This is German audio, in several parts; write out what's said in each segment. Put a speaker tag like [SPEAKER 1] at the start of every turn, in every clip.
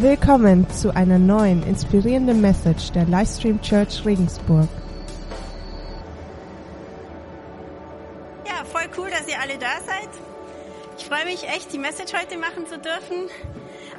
[SPEAKER 1] Willkommen zu einer neuen inspirierenden Message der Livestream Church Regensburg.
[SPEAKER 2] Ja, voll cool, dass ihr alle da seid. Ich freue mich echt, die Message heute machen zu dürfen.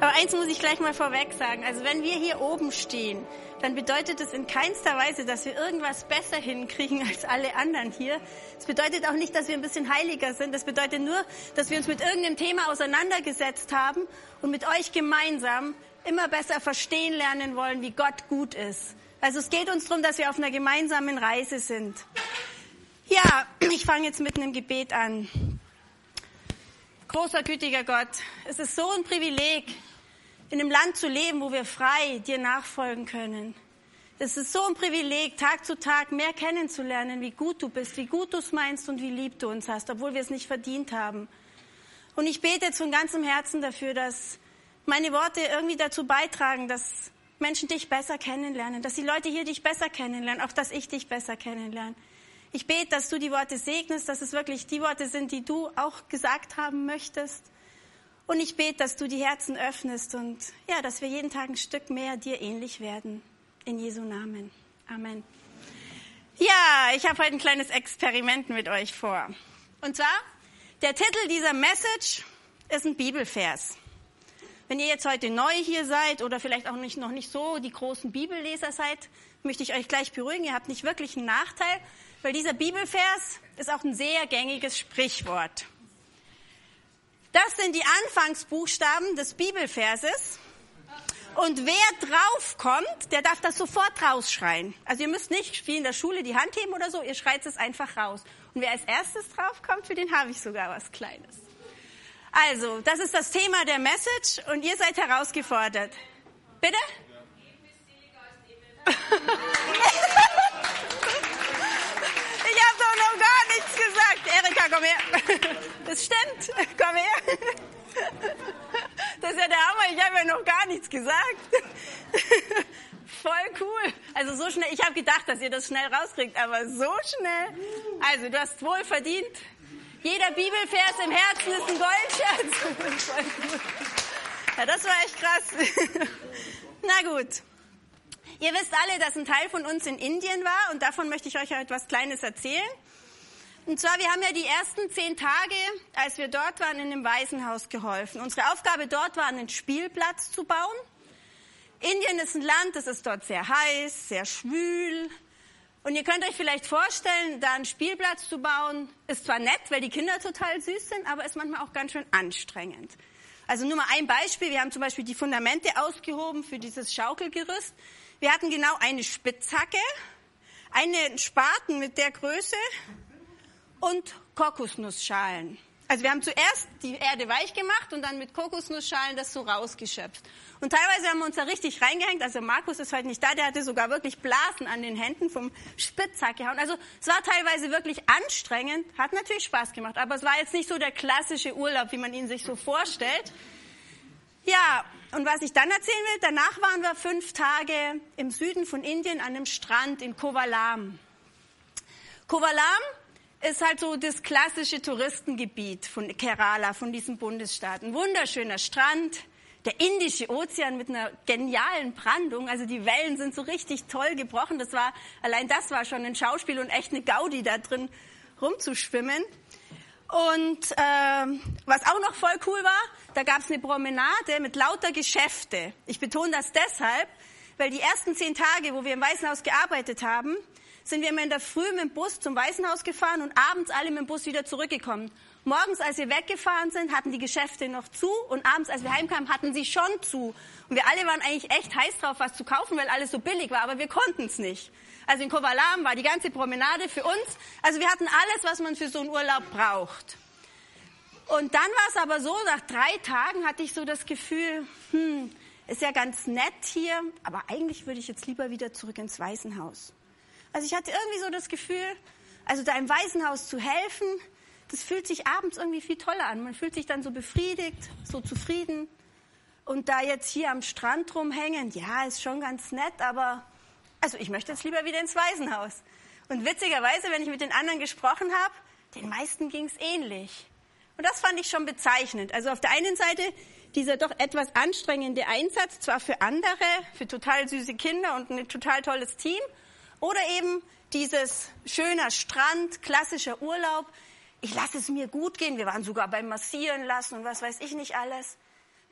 [SPEAKER 2] Aber eins muss ich gleich mal vorweg sagen. Also wenn wir hier oben stehen, dann bedeutet es in keinster Weise, dass wir irgendwas besser hinkriegen als alle anderen hier. Es bedeutet auch nicht, dass wir ein bisschen heiliger sind. Das bedeutet nur, dass wir uns mit irgendeinem Thema auseinandergesetzt haben und mit euch gemeinsam immer besser verstehen lernen wollen, wie Gott gut ist. Also es geht uns darum, dass wir auf einer gemeinsamen Reise sind. Ja, ich fange jetzt mit einem Gebet an. Großer, gütiger Gott, es ist so ein Privileg, in einem Land zu leben, wo wir frei dir nachfolgen können. Es ist so ein Privileg, Tag zu Tag mehr kennenzulernen, wie gut du bist, wie gut du es meinst und wie lieb du uns hast, obwohl wir es nicht verdient haben. Und ich bete jetzt von ganzem Herzen dafür, dass meine Worte irgendwie dazu beitragen, dass Menschen dich besser kennenlernen, dass die Leute hier dich besser kennenlernen, auch dass ich dich besser kennenlerne. Ich bete, dass du die Worte segnest, dass es wirklich die Worte sind, die du auch gesagt haben möchtest. Und ich bete, dass du die Herzen öffnest und ja, dass wir jeden Tag ein Stück mehr dir ähnlich werden. In Jesu Namen. Amen. Ja, ich habe heute ein kleines Experiment mit euch vor. Und zwar, der Titel dieser Message ist ein Bibelvers. Wenn ihr jetzt heute neu hier seid oder vielleicht auch nicht, noch nicht so die großen Bibelleser seid, möchte ich euch gleich beruhigen. Ihr habt nicht wirklich einen Nachteil, weil dieser Bibelvers ist auch ein sehr gängiges Sprichwort. Das sind die Anfangsbuchstaben des Bibelverses. Und wer draufkommt, der darf das sofort rausschreien. Also ihr müsst nicht wie in der Schule die Hand heben oder so, ihr schreit es einfach raus. Und wer als erstes draufkommt, für den habe ich sogar was Kleines. Also, das ist das Thema der Message und ihr seid herausgefordert. Bitte? ich habe doch noch gar nichts gesagt. Erika, komm her. Das stimmt. Komm her. Das ist ja der Hammer. Ich habe ja noch gar nichts gesagt. Voll cool. Also so schnell. Ich habe gedacht, dass ihr das schnell rauskriegt, aber so schnell. Also du hast wohl verdient. Jeder Bibelvers im Herzen ist ein Goldschatz. Ja, das war echt krass. Na gut. Ihr wisst alle, dass ein Teil von uns in Indien war und davon möchte ich euch etwas Kleines erzählen. Und zwar, wir haben ja die ersten zehn Tage, als wir dort waren, in dem Waisenhaus geholfen. Unsere Aufgabe dort war, einen Spielplatz zu bauen. Indien ist ein Land, das ist dort sehr heiß, sehr schwül, und ihr könnt euch vielleicht vorstellen, da einen Spielplatz zu bauen, ist zwar nett, weil die Kinder total süß sind, aber ist manchmal auch ganz schön anstrengend. Also nur mal ein Beispiel. Wir haben zum Beispiel die Fundamente ausgehoben für dieses Schaukelgerüst. Wir hatten genau eine Spitzhacke, einen Spaten mit der Größe und Kokosnussschalen. Also wir haben zuerst die Erde weich gemacht und dann mit Kokosnussschalen das so rausgeschöpft. Und teilweise haben wir uns da richtig reingehängt. Also Markus ist heute nicht da, der hatte sogar wirklich Blasen an den Händen vom Spitzhack gehauen. Also es war teilweise wirklich anstrengend, hat natürlich Spaß gemacht, aber es war jetzt nicht so der klassische Urlaub, wie man ihn sich so vorstellt. Ja, und was ich dann erzählen will, danach waren wir fünf Tage im Süden von Indien an einem Strand in Kovalam. Kovalam ist halt so das klassische Touristengebiet von Kerala, von diesem Bundesstaat. Ein wunderschöner Strand, der Indische Ozean mit einer genialen Brandung. Also die Wellen sind so richtig toll gebrochen. Das war, allein das war schon ein Schauspiel und echt eine Gaudi da drin rumzuschwimmen. Und äh, was auch noch voll cool war, da gab es eine Promenade mit lauter Geschäfte. Ich betone das deshalb, weil die ersten zehn Tage, wo wir im Weißen Haus gearbeitet haben, sind wir immer in der Früh mit dem Bus zum Weißen Haus gefahren und abends alle mit dem Bus wieder zurückgekommen. Morgens, als wir weggefahren sind, hatten die Geschäfte noch zu und abends, als wir heimkamen, hatten sie schon zu. Und wir alle waren eigentlich echt heiß drauf, was zu kaufen, weil alles so billig war, aber wir konnten es nicht. Also in Kovalam war die ganze Promenade für uns. Also wir hatten alles, was man für so einen Urlaub braucht. Und dann war es aber so, nach drei Tagen hatte ich so das Gefühl, hm, ist ja ganz nett hier, aber eigentlich würde ich jetzt lieber wieder zurück ins Waisenhaus. Also ich hatte irgendwie so das Gefühl, also da im Waisenhaus zu helfen, das fühlt sich abends irgendwie viel toller an. Man fühlt sich dann so befriedigt, so zufrieden. Und da jetzt hier am Strand rumhängen, ja, ist schon ganz nett, aber also ich möchte jetzt lieber wieder ins Waisenhaus. Und witzigerweise, wenn ich mit den anderen gesprochen habe, den meisten ging es ähnlich. Und das fand ich schon bezeichnend. Also auf der einen Seite, dieser doch etwas anstrengende Einsatz, zwar für andere, für total süße Kinder und ein total tolles Team, oder eben dieses schöner Strand, klassischer Urlaub. Ich lasse es mir gut gehen. Wir waren sogar beim Massieren lassen und was weiß ich nicht alles.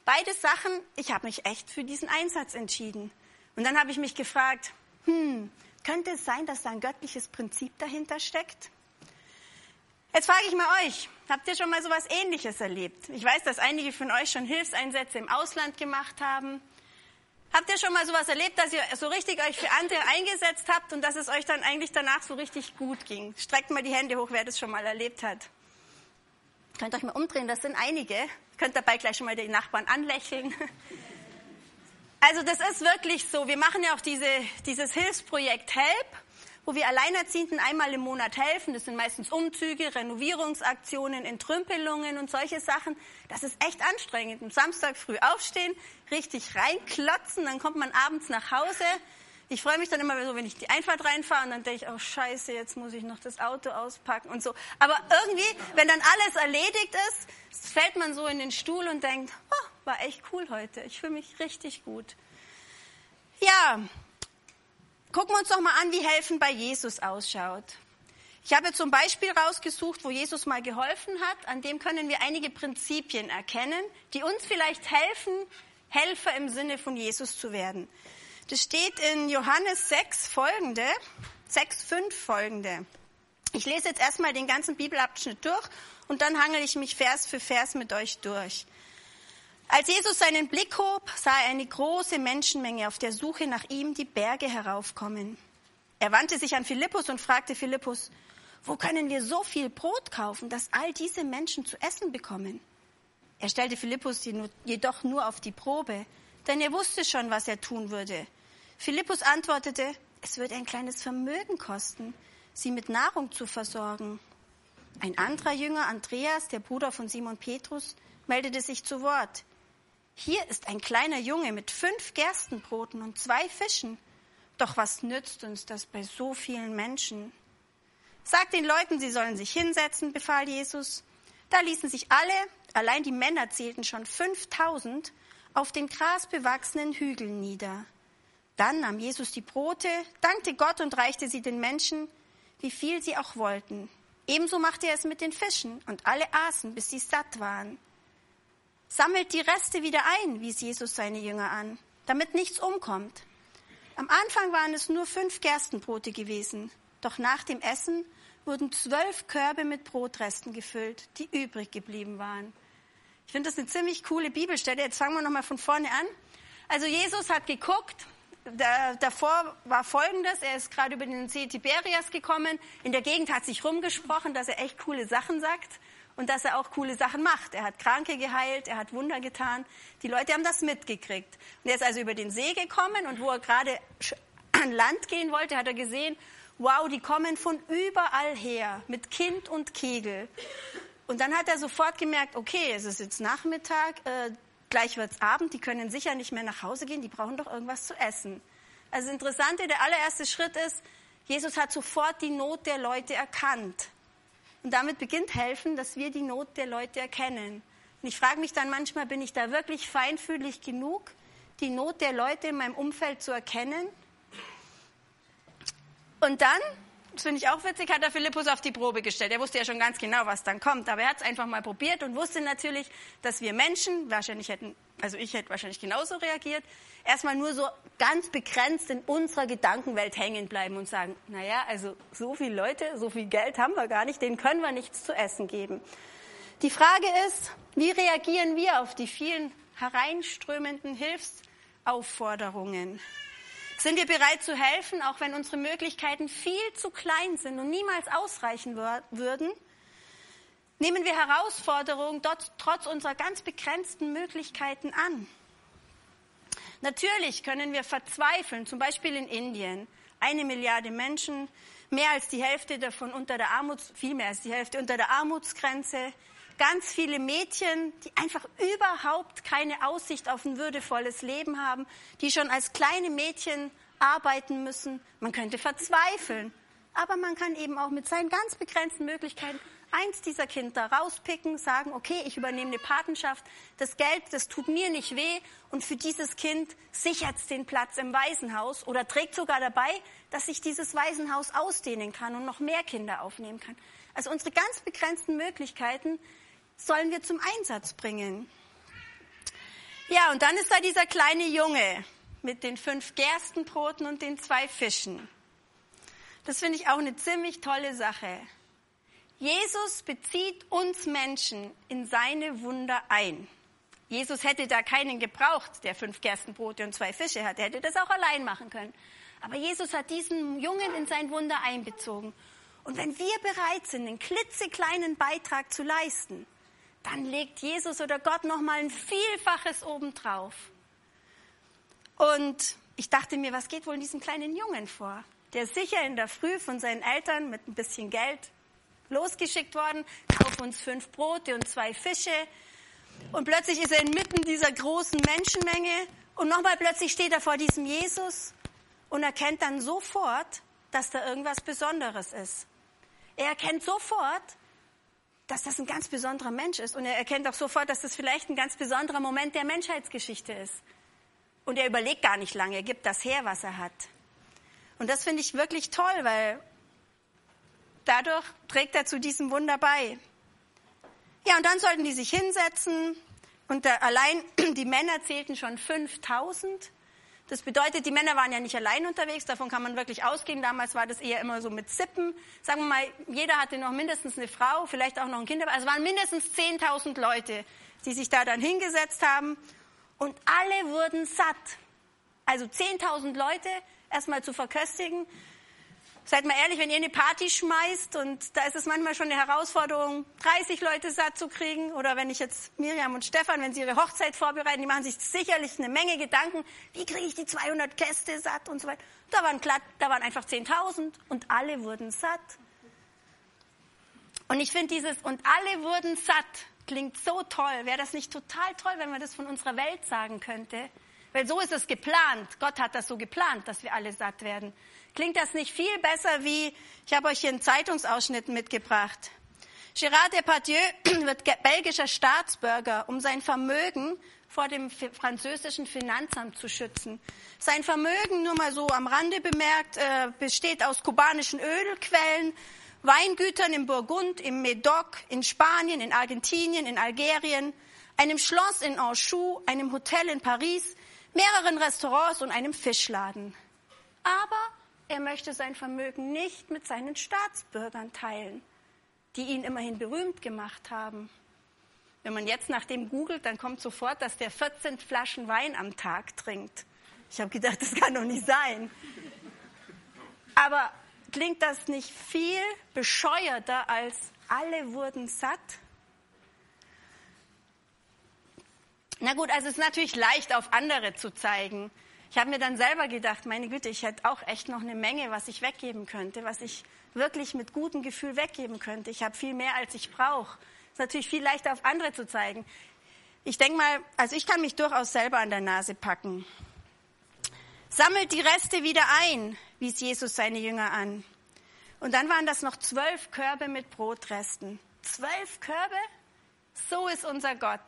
[SPEAKER 2] Beide Sachen, ich habe mich echt für diesen Einsatz entschieden. Und dann habe ich mich gefragt, hm, könnte es sein, dass da ein göttliches Prinzip dahinter steckt? Jetzt frage ich mal euch, habt ihr schon mal so etwas Ähnliches erlebt? Ich weiß, dass einige von euch schon Hilfseinsätze im Ausland gemacht haben. Habt ihr schon mal so etwas erlebt, dass ihr so richtig euch für andere eingesetzt habt und dass es euch dann eigentlich danach so richtig gut ging? Streckt mal die Hände hoch, wer das schon mal erlebt hat. Könnt euch mal umdrehen, das sind einige. Könnt dabei gleich schon mal den Nachbarn anlächeln. Also das ist wirklich so. Wir machen ja auch diese, dieses Hilfsprojekt HELP wo wir Alleinerziehenden einmal im Monat helfen. Das sind meistens Umzüge, Renovierungsaktionen, Entrümpelungen und solche Sachen. Das ist echt anstrengend. Am Samstag früh aufstehen, richtig reinklotzen, dann kommt man abends nach Hause. Ich freue mich dann immer so, wenn ich die Einfahrt reinfahre und dann denke ich, oh Scheiße, jetzt muss ich noch das Auto auspacken und so. Aber irgendwie, wenn dann alles erledigt ist, fällt man so in den Stuhl und denkt, oh, war echt cool heute. Ich fühle mich richtig gut. Ja, Gucken wir uns doch mal an, wie helfen bei Jesus ausschaut. Ich habe zum Beispiel rausgesucht, wo Jesus mal geholfen hat. An dem können wir einige Prinzipien erkennen, die uns vielleicht helfen, Helfer im Sinne von Jesus zu werden. Das steht in Johannes 6 folgende, 6, 5 folgende. Ich lese jetzt erstmal den ganzen Bibelabschnitt durch und dann hangel ich mich Vers für Vers mit euch durch. Als Jesus seinen Blick hob, sah er eine große Menschenmenge auf der Suche nach ihm die Berge heraufkommen. Er wandte sich an Philippus und fragte Philippus, wo können wir so viel Brot kaufen, dass all diese Menschen zu essen bekommen? Er stellte Philippus jedoch nur auf die Probe, denn er wusste schon, was er tun würde. Philippus antwortete, es wird ein kleines Vermögen kosten, sie mit Nahrung zu versorgen. Ein anderer Jünger, Andreas, der Bruder von Simon Petrus, meldete sich zu Wort. Hier ist ein kleiner Junge mit fünf Gerstenbroten und zwei Fischen. Doch was nützt uns das bei so vielen Menschen? Sagt den Leuten, sie sollen sich hinsetzen, befahl Jesus. Da ließen sich alle, allein die Männer zählten schon 5000, auf den grasbewachsenen Hügeln nieder. Dann nahm Jesus die Brote, dankte Gott und reichte sie den Menschen, wie viel sie auch wollten. Ebenso machte er es mit den Fischen, und alle aßen, bis sie satt waren. Sammelt die Reste wieder ein, wies Jesus seine Jünger an, damit nichts umkommt. Am Anfang waren es nur fünf Gerstenbrote gewesen, doch nach dem Essen wurden zwölf Körbe mit Brotresten gefüllt, die übrig geblieben waren. Ich finde das eine ziemlich coole Bibelstelle. Jetzt fangen wir nochmal von vorne an. Also Jesus hat geguckt, da, davor war Folgendes, er ist gerade über den See Tiberias gekommen. In der Gegend hat sich rumgesprochen, dass er echt coole Sachen sagt und dass er auch coole Sachen macht. Er hat Kranke geheilt, er hat Wunder getan. Die Leute haben das mitgekriegt. Und er ist also über den See gekommen und wo er gerade an Land gehen wollte, hat er gesehen, wow, die kommen von überall her mit Kind und Kegel. Und dann hat er sofort gemerkt, okay, es ist jetzt Nachmittag, äh, gleich wird's Abend, die können sicher nicht mehr nach Hause gehen, die brauchen doch irgendwas zu essen. Also Interessante, der allererste Schritt ist, Jesus hat sofort die Not der Leute erkannt. Und damit beginnt helfen, dass wir die Not der Leute erkennen. Und ich frage mich dann manchmal, bin ich da wirklich feinfühlig genug, die Not der Leute in meinem Umfeld zu erkennen? Und dann, das finde ich auch witzig, hat er Philippus auf die Probe gestellt. Er wusste ja schon ganz genau, was dann kommt, aber er hat es einfach mal probiert und wusste natürlich, dass wir Menschen, wahrscheinlich hätten, also ich hätte wahrscheinlich genauso reagiert, erstmal nur so ganz begrenzt in unserer Gedankenwelt hängen bleiben und sagen, naja, also so viele Leute, so viel Geld haben wir gar nicht, denen können wir nichts zu essen geben. Die Frage ist, wie reagieren wir auf die vielen hereinströmenden Hilfsaufforderungen? Sind wir bereit zu helfen, auch wenn unsere Möglichkeiten viel zu klein sind und niemals ausreichen würden? Nehmen wir Herausforderungen dort, trotz unserer ganz begrenzten Möglichkeiten an? Natürlich können wir verzweifeln, zum Beispiel in Indien. Eine Milliarde Menschen, mehr als die Hälfte davon unter der Armuts, viel mehr als die Hälfte unter der Armutsgrenze. Ganz viele Mädchen, die einfach überhaupt keine Aussicht auf ein würdevolles Leben haben, die schon als kleine Mädchen arbeiten müssen. Man könnte verzweifeln. Aber man kann eben auch mit seinen ganz begrenzten Möglichkeiten eins dieser Kinder rauspicken, sagen, okay, ich übernehme eine Patenschaft, das Geld, das tut mir nicht weh und für dieses Kind sichert es den Platz im Waisenhaus oder trägt sogar dabei, dass ich dieses Waisenhaus ausdehnen kann und noch mehr Kinder aufnehmen kann. Also unsere ganz begrenzten Möglichkeiten sollen wir zum Einsatz bringen. Ja, und dann ist da dieser kleine Junge mit den fünf Gerstenbroten und den zwei Fischen. Das finde ich auch eine ziemlich tolle Sache. Jesus bezieht uns Menschen in seine Wunder ein. Jesus hätte da keinen gebraucht, der fünf Gerstenbrote und zwei Fische hat. Er hätte das auch allein machen können. Aber Jesus hat diesen Jungen in sein Wunder einbezogen. Und wenn wir bereit sind, einen klitzekleinen Beitrag zu leisten, dann legt Jesus oder Gott noch mal ein Vielfaches obendrauf. Und ich dachte mir, was geht wohl in diesem kleinen Jungen vor? Der sicher in der Früh von seinen Eltern mit ein bisschen Geld losgeschickt worden, kauf uns fünf Brote und zwei Fische. Und plötzlich ist er inmitten dieser großen Menschenmenge und nochmal plötzlich steht er vor diesem Jesus und erkennt dann sofort, dass da irgendwas Besonderes ist. Er erkennt sofort, dass das ein ganz besonderer Mensch ist und er erkennt auch sofort, dass das vielleicht ein ganz besonderer Moment der Menschheitsgeschichte ist. Und er überlegt gar nicht lange, er gibt das her, was er hat. Und das finde ich wirklich toll, weil dadurch trägt er zu diesem Wunder bei. Ja, und dann sollten die sich hinsetzen und da allein die Männer zählten schon 5000. Das bedeutet, die Männer waren ja nicht allein unterwegs, davon kann man wirklich ausgehen. Damals war das eher immer so mit Zippen. Sagen wir mal, jeder hatte noch mindestens eine Frau, vielleicht auch noch ein Kind. Also es waren mindestens 10.000 Leute, die sich da dann hingesetzt haben und alle wurden satt. Also 10.000 Leute erstmal zu verköstigen. Seid mal ehrlich, wenn ihr eine Party schmeißt und da ist es manchmal schon eine Herausforderung, 30 Leute satt zu kriegen. Oder wenn ich jetzt Miriam und Stefan, wenn sie ihre Hochzeit vorbereiten, die machen sich sicherlich eine Menge Gedanken, wie kriege ich die 200 Gäste satt und so weiter. Da waren, glatt, da waren einfach 10.000 und alle wurden satt. Und ich finde dieses und alle wurden satt klingt so toll. Wäre das nicht total toll, wenn man das von unserer Welt sagen könnte? Weil so ist es geplant. Gott hat das so geplant, dass wir alle satt werden. Klingt das nicht viel besser wie, ich habe euch hier einen Zeitungsausschnitt mitgebracht. Gérard Depardieu wird belgischer Staatsbürger, um sein Vermögen vor dem französischen Finanzamt zu schützen. Sein Vermögen, nur mal so am Rande bemerkt, äh, besteht aus kubanischen Ölquellen, Weingütern im Burgund, im Medoc, in Spanien, in Argentinien, in Algerien, einem Schloss in Anjou, einem Hotel in Paris, mehreren Restaurants und einem Fischladen. Aber er möchte sein Vermögen nicht mit seinen Staatsbürgern teilen, die ihn immerhin berühmt gemacht haben. Wenn man jetzt nach dem googelt, dann kommt sofort, dass der 14 Flaschen Wein am Tag trinkt. Ich habe gedacht, das kann doch nicht sein. Aber Klingt das nicht viel bescheuerter als alle wurden satt? Na gut, also es ist natürlich leicht, auf andere zu zeigen. Ich habe mir dann selber gedacht, meine Güte, ich hätte auch echt noch eine Menge, was ich weggeben könnte, was ich wirklich mit gutem Gefühl weggeben könnte. Ich habe viel mehr, als ich brauche. Es ist natürlich viel leichter, auf andere zu zeigen. Ich denke mal, also ich kann mich durchaus selber an der Nase packen. Sammelt die Reste wieder ein, wies Jesus seine Jünger an. Und dann waren das noch zwölf Körbe mit Brotresten. Zwölf Körbe? So ist unser Gott.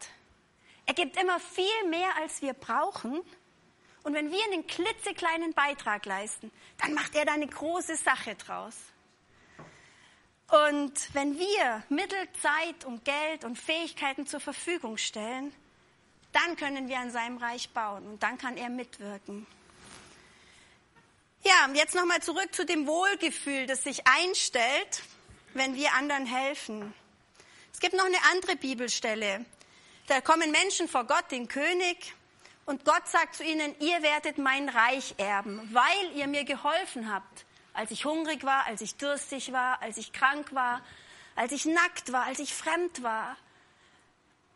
[SPEAKER 2] Er gibt immer viel mehr, als wir brauchen. Und wenn wir einen klitzekleinen Beitrag leisten, dann macht er da eine große Sache draus. Und wenn wir Mittel, Zeit und Geld und Fähigkeiten zur Verfügung stellen, dann können wir an seinem Reich bauen und dann kann er mitwirken. Ja, jetzt nochmal zurück zu dem Wohlgefühl, das sich einstellt, wenn wir anderen helfen. Es gibt noch eine andere Bibelstelle. Da kommen Menschen vor Gott, den König, und Gott sagt zu ihnen, ihr werdet mein Reich erben, weil ihr mir geholfen habt, als ich hungrig war, als ich durstig war, als ich krank war, als ich nackt war, als ich fremd war,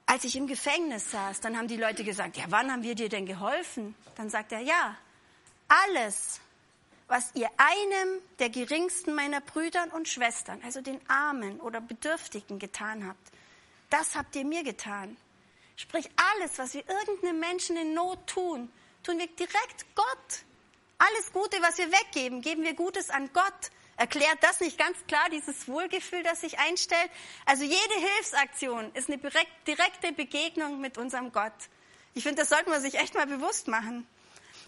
[SPEAKER 2] als ich im Gefängnis saß. Dann haben die Leute gesagt, ja, wann haben wir dir denn geholfen? Dann sagt er, ja, alles, was ihr einem der geringsten meiner Brüder und Schwestern, also den Armen oder Bedürftigen getan habt, das habt ihr mir getan. Sprich, alles, was wir irgendeinem Menschen in Not tun, tun wir direkt Gott. Alles Gute, was wir weggeben, geben wir Gutes an Gott, Erklärt das nicht ganz klar dieses Wohlgefühl, das sich einstellt? Also jede Hilfsaktion ist eine direkte Begegnung mit unserem Gott. Ich finde, das sollte man sich echt mal bewusst machen.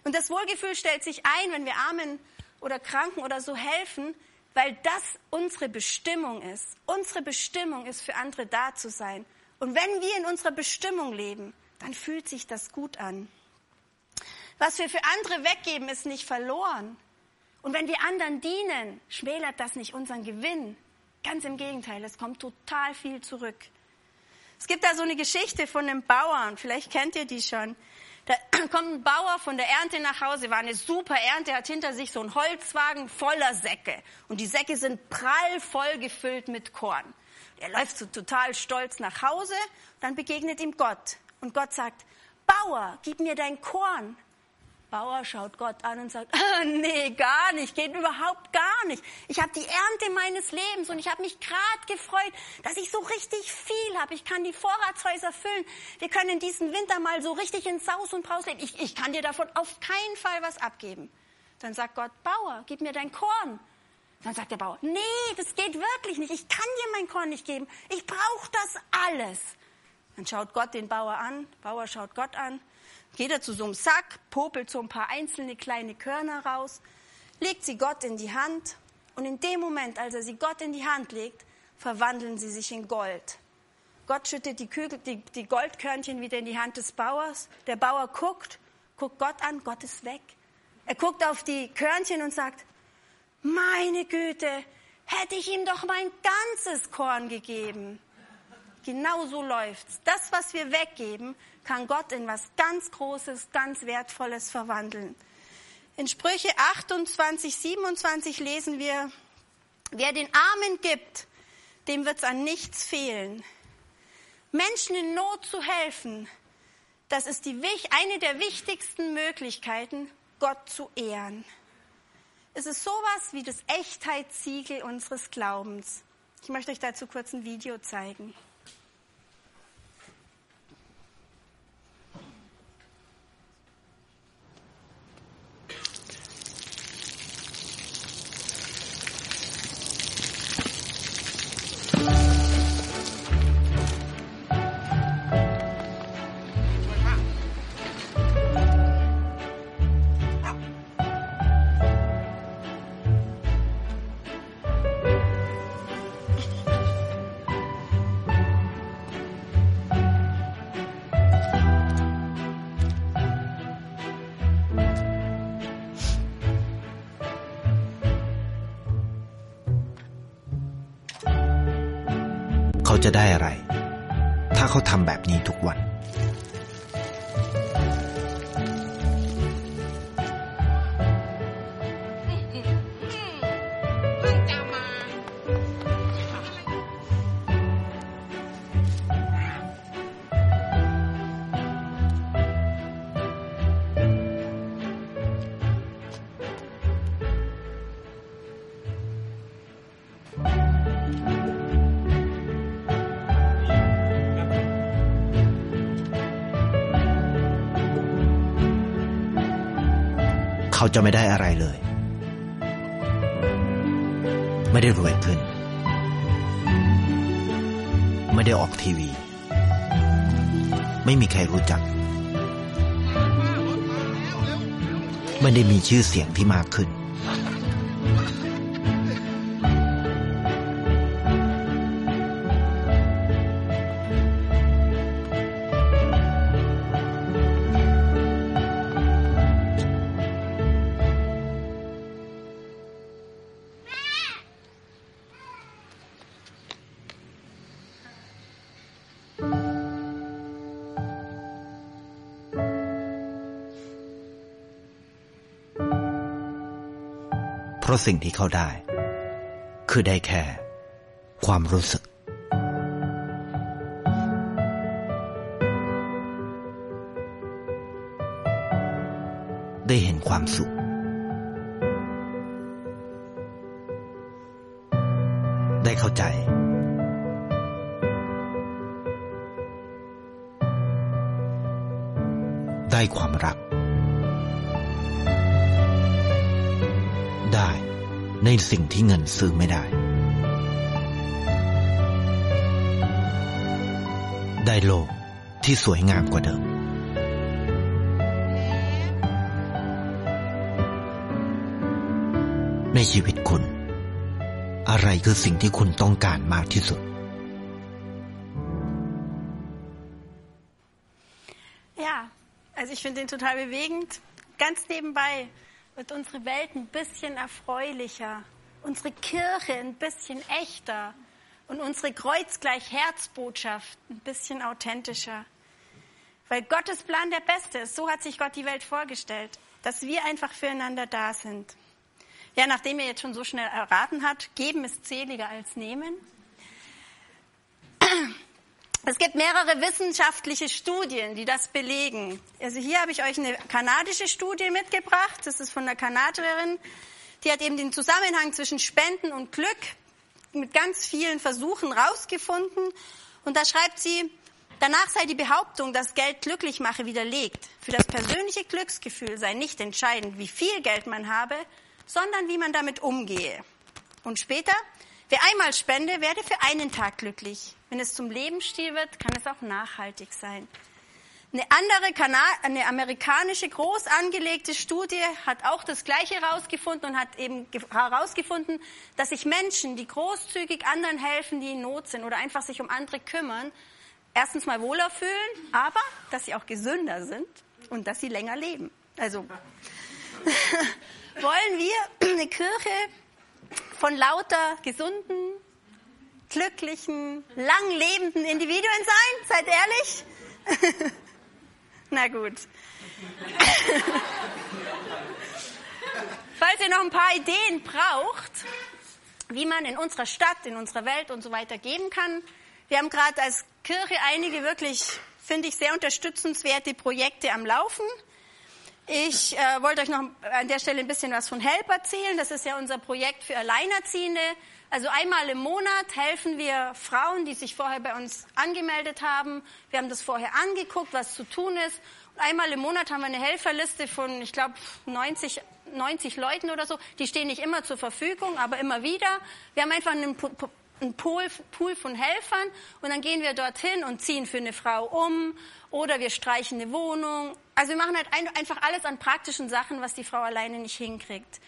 [SPEAKER 2] Und das Wohlgefühl stellt sich ein, wenn wir Armen oder Kranken oder so helfen, weil das unsere Bestimmung ist. Unsere Bestimmung ist, für andere da zu sein. Und wenn wir in unserer Bestimmung leben, dann fühlt sich das gut an. Was wir für andere weggeben, ist nicht verloren. Und wenn wir anderen dienen, schmälert das nicht unseren Gewinn. Ganz im Gegenteil, es kommt total viel zurück. Es gibt da so eine Geschichte von einem Bauern, vielleicht kennt ihr die schon. Da kommt ein Bauer von der Ernte nach Hause, war eine super Ernte, hat hinter sich so einen Holzwagen voller Säcke. Und die Säcke sind prall voll gefüllt mit Korn. Er läuft so total stolz nach Hause, dann begegnet ihm Gott. Und Gott sagt, Bauer, gib mir dein Korn. Bauer schaut Gott an und sagt, ah, nee, gar nicht, geht überhaupt gar nicht. Ich habe die Ernte meines Lebens und ich habe mich gerade gefreut, dass ich so richtig viel habe. Ich kann die Vorratshäuser füllen. Wir können diesen Winter mal so richtig in Saus und Braus leben. Ich, ich kann dir davon auf keinen Fall was abgeben. Dann sagt Gott, Bauer, gib mir dein Korn. Dann sagt der Bauer, nee, das geht wirklich nicht. Ich kann dir mein Korn nicht geben. Ich brauche das alles. Dann schaut Gott den Bauer an, Bauer schaut Gott an, geht er zu so einem Sack, popelt so ein paar einzelne kleine Körner raus, legt sie Gott in die Hand und in dem Moment, als er sie Gott in die Hand legt, verwandeln sie sich in Gold. Gott schüttet die, Kügel, die, die Goldkörnchen wieder in die Hand des Bauers. Der Bauer guckt, guckt Gott an, Gott ist weg. Er guckt auf die Körnchen und sagt, meine Güte, hätte ich ihm doch mein ganzes Korn gegeben. Genau so läuft's. Das, was wir weggeben, kann Gott in was ganz Großes, ganz Wertvolles verwandeln. In Sprüche 28, 27 lesen wir, wer den Armen gibt, dem wird's an nichts fehlen. Menschen in Not zu helfen, das ist die, eine der wichtigsten Möglichkeiten, Gott zu ehren. Es ist sowas wie das Echtheitssiegel unseres Glaubens. Ich möchte euch dazu kurz ein Video zeigen.
[SPEAKER 3] จะได้อะไร ถ้าเขาทำแบบนี้ทุกวัน เขาจะไม่ได้อะไรเลย ไม่ได้รวยขึ้น ไม่ได้ออกทีวี ไม่มีใครรู้จัก ไม่ได้มีชื่อเสียงที่มากขึ้น ราะสิ่งที่เขาได้ คือได้แค่ ความรู้สึก ได้เห็นความสุข ได้เข้าใจ ได้ความรัก ในสิ่งที่เงินซื้อไม่ได้ ได้โลกที่สวยงามกว่าเดิม ในชีวิตคุณ อะไรคือสิ่งที่คุณต้องการมากที่สุด
[SPEAKER 2] Ja, also ich finde den total bewegend. Ganz nebenbei wird unsere Welt ein bisschen erfreulicher, unsere Kirche ein bisschen echter und unsere kreuzgleich Herzbotschaft ein bisschen authentischer. Weil Gottes Plan der beste ist. So hat sich Gott die Welt vorgestellt, dass wir einfach füreinander da sind. Ja, nachdem ihr jetzt schon so schnell erraten habt, geben ist zähliger als nehmen. Es gibt mehrere wissenschaftliche Studien, die das belegen. Also hier habe ich euch eine kanadische Studie mitgebracht. Das ist von einer Kanadierin. Die hat eben den Zusammenhang zwischen Spenden und Glück mit ganz vielen Versuchen rausgefunden. Und da schreibt sie, danach sei die Behauptung, dass Geld glücklich mache, widerlegt. Für das persönliche Glücksgefühl sei nicht entscheidend, wie viel Geld man habe, sondern wie man damit umgehe. Und später, wer einmal spende, werde für einen Tag glücklich. Wenn es zum Lebensstil wird, kann es auch nachhaltig sein. Eine andere Kana eine amerikanische groß angelegte Studie hat auch das Gleiche herausgefunden und hat eben herausgefunden, dass sich Menschen, die großzügig anderen helfen, die in Not sind oder einfach sich um andere kümmern, erstens mal wohler fühlen, aber dass sie auch gesünder sind und dass sie länger leben. Also wollen wir eine Kirche von lauter gesunden, glücklichen, langlebenden Individuen sein? Seid ehrlich? Na gut. Falls ihr noch ein paar Ideen braucht, wie man in unserer Stadt, in unserer Welt und so weiter geben kann, wir haben gerade als Kirche einige wirklich, finde ich, sehr unterstützenswerte Projekte am Laufen. Ich äh, wollte euch noch an der Stelle ein bisschen was von Help erzählen. Das ist ja unser Projekt für Alleinerziehende. Also einmal im Monat helfen wir Frauen, die sich vorher bei uns angemeldet haben. Wir haben das vorher angeguckt, was zu tun ist. Und einmal im Monat haben wir eine Helferliste von, ich glaube, 90, 90 Leuten oder so. Die stehen nicht immer zur Verfügung, aber immer wieder. Wir haben einfach einen ein Pool, Pool von Helfern und dann gehen wir dorthin und ziehen für eine Frau um oder wir streichen eine Wohnung. Also wir machen halt ein, einfach alles an praktischen Sachen, was die Frau alleine nicht hinkriegt.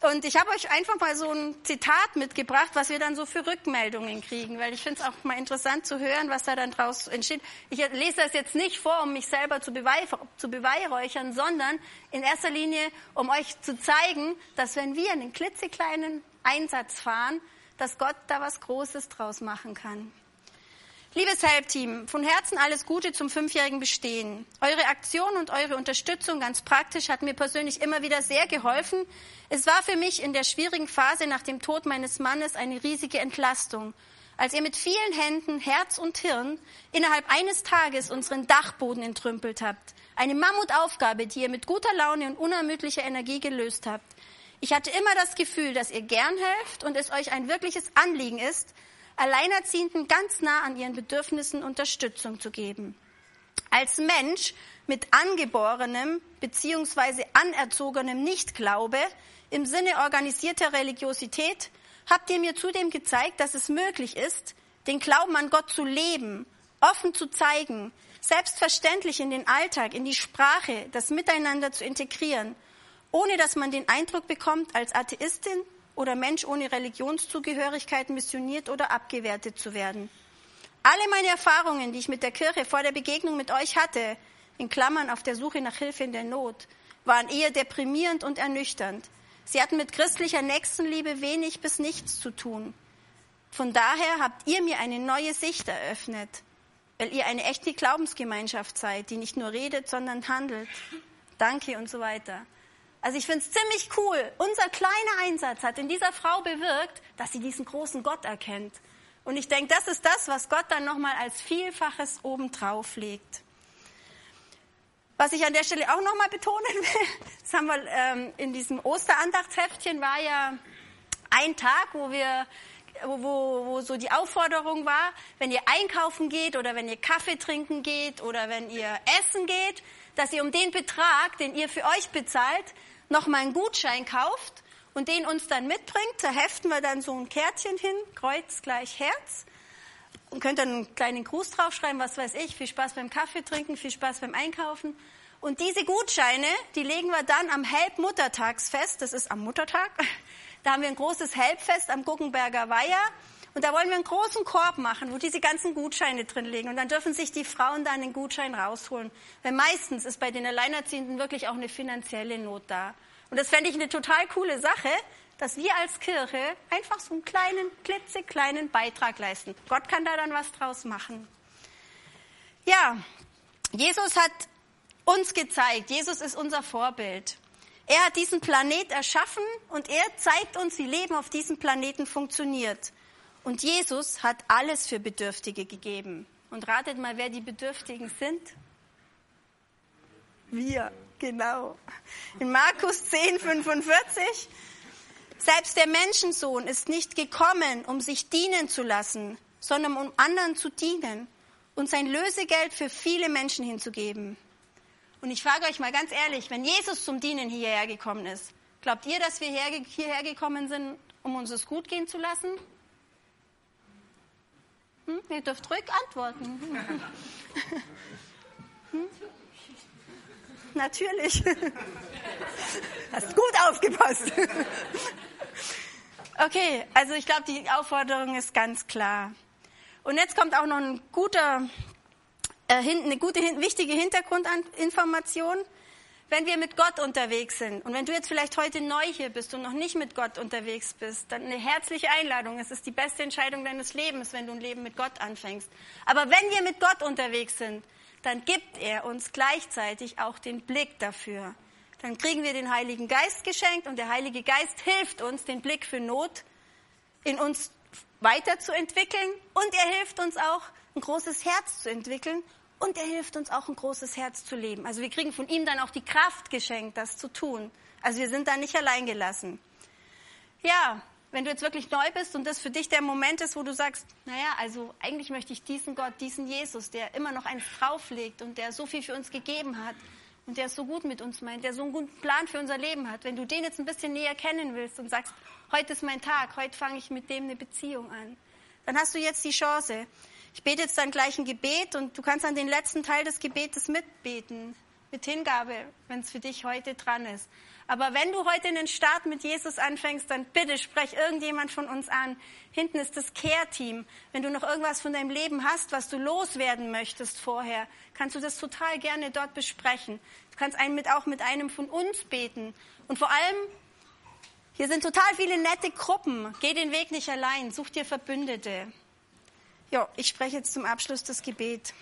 [SPEAKER 2] Und ich habe euch einfach mal so ein Zitat mitgebracht, was wir dann so für Rückmeldungen kriegen, weil ich finde es auch mal interessant zu hören, was da dann draus entsteht. Ich lese das jetzt nicht vor, um mich selber zu, zu beweihräuchern, sondern in erster Linie, um euch zu zeigen, dass wenn wir einen klitzekleinen Einsatz fahren, dass Gott da was Großes draus machen kann. Liebes Help-Team, von Herzen alles Gute zum fünfjährigen Bestehen. Eure Aktion und eure Unterstützung ganz praktisch hat mir persönlich immer wieder sehr geholfen. Es war für mich in der schwierigen Phase nach dem Tod meines Mannes eine riesige Entlastung, als ihr mit vielen Händen, Herz und Hirn innerhalb eines Tages unseren Dachboden entrümpelt habt. Eine Mammutaufgabe, die ihr mit guter Laune und unermüdlicher Energie gelöst habt. Ich hatte immer das Gefühl, dass ihr gern helft und es euch ein wirkliches Anliegen ist, Alleinerziehenden ganz nah an ihren Bedürfnissen Unterstützung zu geben. Als Mensch mit angeborenem bzw. anerzogenem Nichtglaube im Sinne organisierter Religiosität habt ihr mir zudem gezeigt, dass es möglich ist, den Glauben an Gott zu leben, offen zu zeigen, selbstverständlich in den Alltag, in die Sprache, das Miteinander zu integrieren – ohne dass man den Eindruck bekommt, als Atheistin oder Mensch ohne Religionszugehörigkeit missioniert oder abgewertet zu werden. Alle meine Erfahrungen, die ich mit der Kirche vor der Begegnung mit euch hatte, in Klammern auf der Suche nach Hilfe in der Not, waren eher deprimierend und ernüchternd. Sie hatten mit christlicher Nächstenliebe wenig bis nichts zu tun. Von daher habt ihr mir eine neue Sicht eröffnet, weil ihr eine echte Glaubensgemeinschaft seid, die nicht nur redet, sondern handelt. Danke und so weiter. Also ich finde es ziemlich cool. Unser kleiner Einsatz hat in dieser Frau bewirkt, dass sie diesen großen Gott erkennt. Und ich denke, das ist das, was Gott dann nochmal als Vielfaches obendrauf legt. Was ich an der Stelle auch nochmal betonen will, das haben wir ähm, in diesem Osterandachtsheftchen war ja ein Tag, wo wir wo, wo, wo so die Aufforderung war, wenn ihr einkaufen geht oder wenn ihr Kaffee trinken geht oder wenn ihr essen geht, dass ihr um den Betrag, den ihr für euch bezahlt, nochmal einen Gutschein kauft und den uns dann mitbringt, da heften wir dann so ein Kärtchen hin, Kreuz gleich Herz. Und könnt dann einen kleinen Gruß draufschreiben, was weiß ich, viel Spaß beim Kaffee trinken, viel Spaß beim Einkaufen. Und diese Gutscheine, die legen wir dann am Help-Muttertagsfest, das ist am Muttertag. Da haben wir ein großes Helpfest am Guggenberger Weiher. Und da wollen wir einen großen Korb machen, wo diese ganzen Gutscheine drin liegen. Und dann dürfen sich die Frauen dann den Gutschein rausholen. Weil meistens ist bei den Alleinerziehenden wirklich auch eine finanzielle Not da. Und das fände ich eine total coole Sache, dass wir als Kirche einfach so einen kleinen, klitzekleinen Beitrag leisten. Gott kann da dann was draus machen. Ja, Jesus hat uns gezeigt, Jesus ist unser Vorbild. Er hat diesen Planet erschaffen und er zeigt uns, wie Leben auf diesem Planeten funktioniert. Und Jesus hat alles für Bedürftige gegeben. Und ratet mal, wer die Bedürftigen sind? Wir, genau. In Markus 10, 45 selbst der Menschensohn ist nicht gekommen, um sich dienen zu lassen, sondern um anderen zu dienen und sein Lösegeld für viele Menschen hinzugeben. Und ich frage euch mal ganz ehrlich, wenn Jesus zum Dienen hierher gekommen ist, glaubt ihr, dass wir hierher gekommen sind, um uns es gut gehen zu lassen? Hm? Ihr dürft ruhig antworten. Hm? Natürlich. Hast gut aufgepasst. Okay, also ich glaube, die Aufforderung ist ganz klar. Und jetzt kommt auch noch ein guter, äh, eine gute, wichtige Hintergrundinformation. Wenn wir mit Gott unterwegs sind und wenn du jetzt vielleicht heute neu hier bist und noch nicht mit Gott unterwegs bist, dann eine herzliche Einladung. Es ist die beste Entscheidung deines Lebens, wenn du ein Leben mit Gott anfängst. Aber wenn wir mit Gott unterwegs sind, dann gibt er uns gleichzeitig auch den Blick dafür dann kriegen wir den Heiligen Geist geschenkt und der Heilige Geist hilft uns, den Blick für Not in uns weiterzuentwickeln und er hilft uns auch, ein großes Herz zu entwickeln und er hilft uns auch, ein großes Herz zu leben. Also wir kriegen von ihm dann auch die Kraft geschenkt, das zu tun. Also wir sind da nicht allein gelassen. Ja, wenn du jetzt wirklich neu bist und das für dich der Moment ist, wo du sagst, naja, also eigentlich möchte ich diesen Gott, diesen Jesus, der immer noch eins drauflegt und der so viel für uns gegeben hat, und der es so gut mit uns meint, der so einen guten Plan für unser Leben hat, wenn du den jetzt ein bisschen näher kennen willst und sagst, heute ist mein Tag, heute fange ich mit dem eine Beziehung an, dann hast du jetzt die Chance. Ich bete jetzt dann gleich ein Gebet und du kannst an den letzten Teil des Gebetes mitbeten, mit Hingabe, wenn es für dich heute dran ist. Aber wenn du heute einen Start mit Jesus anfängst, dann bitte sprech irgendjemand von uns an. Hinten ist das Care-Team. Wenn du noch irgendwas von deinem Leben hast, was du loswerden möchtest vorher, kannst du das total gerne dort besprechen. Du kannst einen mit, auch mit einem von uns beten. Und vor allem, hier sind total viele nette Gruppen. Geh den Weg nicht allein. Such dir Verbündete. Ja, ich spreche jetzt zum Abschluss das Gebet.